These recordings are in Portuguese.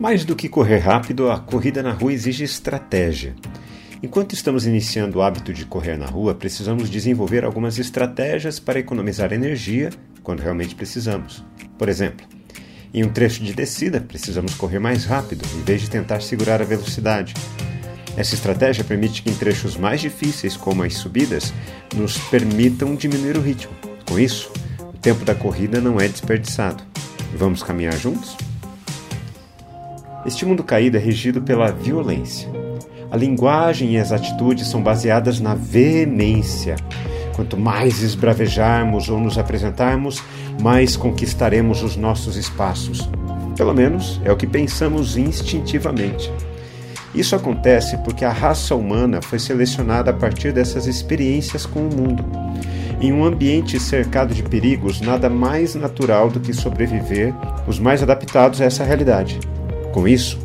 Mais do que correr rápido, a corrida na rua exige estratégia. Enquanto estamos iniciando o hábito de correr na rua, precisamos desenvolver algumas estratégias para economizar energia quando realmente precisamos. Por exemplo, em um trecho de descida, precisamos correr mais rápido, em vez de tentar segurar a velocidade. Essa estratégia permite que em trechos mais difíceis, como as subidas, nos permitam diminuir o ritmo. Com isso, o tempo da corrida não é desperdiçado. Vamos caminhar juntos? Este mundo caído é regido pela violência. A linguagem e as atitudes são baseadas na veemência. Quanto mais esbravejarmos ou nos apresentarmos, mais conquistaremos os nossos espaços. Pelo menos é o que pensamos instintivamente. Isso acontece porque a raça humana foi selecionada a partir dessas experiências com o mundo. Em um ambiente cercado de perigos, nada mais natural do que sobreviver os mais adaptados a essa realidade. Com isso,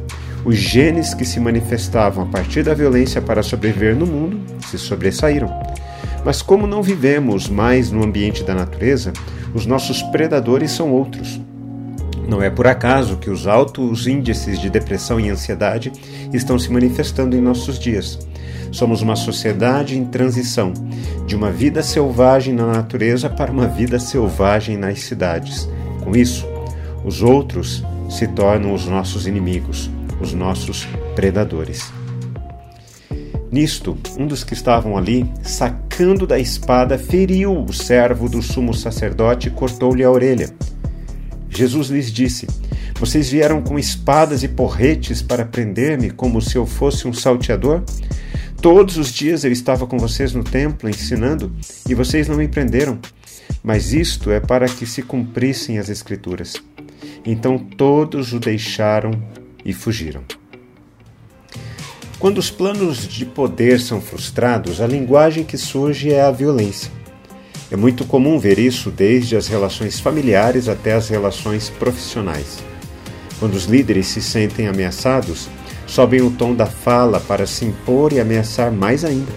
os genes que se manifestavam a partir da violência para sobreviver no mundo se sobressaíram. Mas como não vivemos mais no ambiente da natureza, os nossos predadores são outros. Não é por acaso que os altos índices de depressão e ansiedade estão se manifestando em nossos dias. Somos uma sociedade em transição, de uma vida selvagem na natureza para uma vida selvagem nas cidades. Com isso, os outros se tornam os nossos inimigos, os nossos predadores. Nisto, um dos que estavam ali, sacando da espada, feriu o servo do sumo sacerdote e cortou-lhe a orelha. Jesus lhes disse: Vocês vieram com espadas e porretes para prender-me como se eu fosse um salteador? Todos os dias eu estava com vocês no templo ensinando e vocês não me prenderam. Mas isto é para que se cumprissem as Escrituras. Então todos o deixaram e fugiram. Quando os planos de poder são frustrados, a linguagem que surge é a violência. É muito comum ver isso desde as relações familiares até as relações profissionais. Quando os líderes se sentem ameaçados, sobem o tom da fala para se impor e ameaçar mais ainda.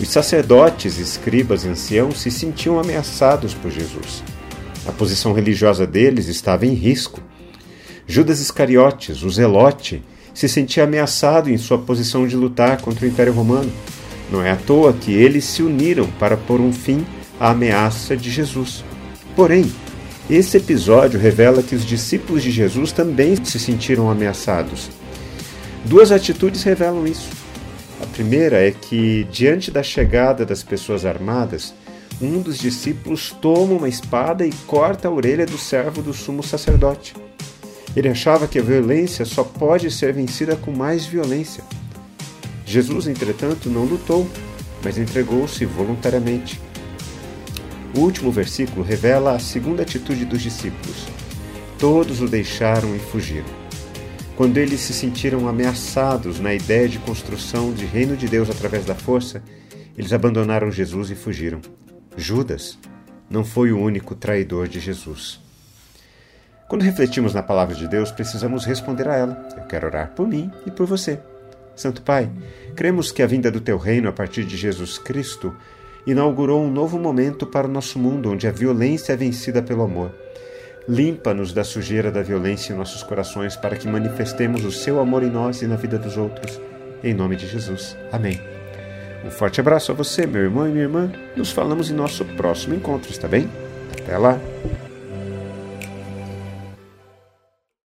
Os sacerdotes, escribas e anciãos se sentiam ameaçados por Jesus. A posição religiosa deles estava em risco. Judas Iscariotes, o zelote, se sentia ameaçado em sua posição de lutar contra o Império Romano. Não é à toa que eles se uniram para pôr um fim à ameaça de Jesus. Porém, esse episódio revela que os discípulos de Jesus também se sentiram ameaçados. Duas atitudes revelam isso. A primeira é que, diante da chegada das pessoas armadas, um dos discípulos toma uma espada e corta a orelha do servo do sumo sacerdote. Ele achava que a violência só pode ser vencida com mais violência. Jesus, entretanto, não lutou, mas entregou-se voluntariamente. O último versículo revela a segunda atitude dos discípulos. Todos o deixaram e fugiram. Quando eles se sentiram ameaçados na ideia de construção de reino de Deus através da força, eles abandonaram Jesus e fugiram. Judas não foi o único traidor de Jesus. Quando refletimos na palavra de Deus, precisamos responder a ela. Eu quero orar por mim e por você. Santo Pai, cremos que a vinda do teu reino a partir de Jesus Cristo inaugurou um novo momento para o nosso mundo, onde a violência é vencida pelo amor. Limpa-nos da sujeira da violência em nossos corações para que manifestemos o seu amor em nós e na vida dos outros. Em nome de Jesus. Amém. Um forte abraço a você, meu irmão e minha irmã. Nos falamos em nosso próximo encontro, está bem? Até lá!